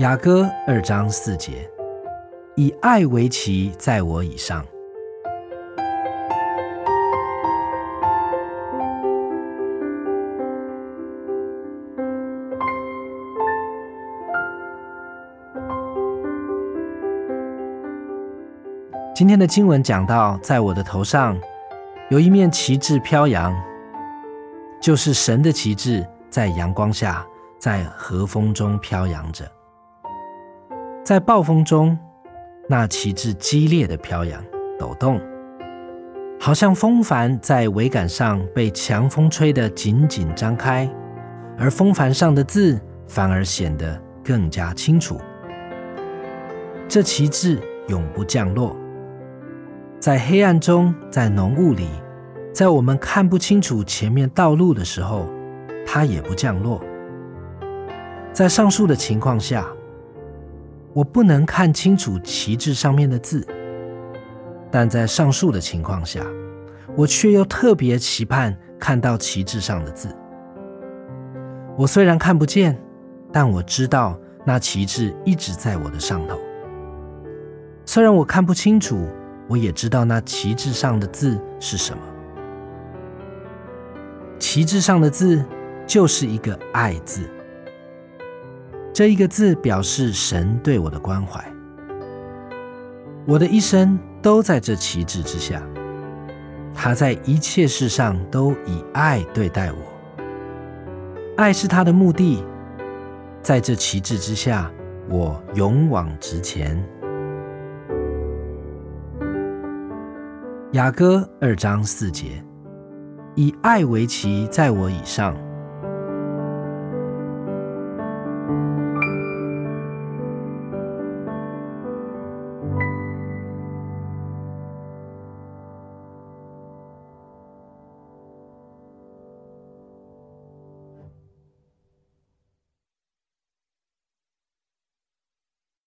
雅歌二章四节，以爱为旗，在我以上。今天的经文讲到，在我的头上有一面旗帜飘扬，就是神的旗帜，在阳光下，在和风中飘扬着。在暴风中，那旗帜激烈的飘扬、抖动，好像风帆在桅杆上被强风吹得紧紧张开，而风帆上的字反而显得更加清楚。这旗帜永不降落，在黑暗中，在浓雾里，在我们看不清楚前面道路的时候，它也不降落。在上述的情况下。我不能看清楚旗帜上面的字，但在上述的情况下，我却又特别期盼看到旗帜上的字。我虽然看不见，但我知道那旗帜一直在我的上头。虽然我看不清楚，我也知道那旗帜上的字是什么。旗帜上的字就是一个“爱”字。这一个字表示神对我的关怀，我的一生都在这旗帜之下。他在一切事上都以爱对待我，爱是他的目的。在这旗帜之下，我勇往直前。雅歌二章四节，以爱为旗，在我以上。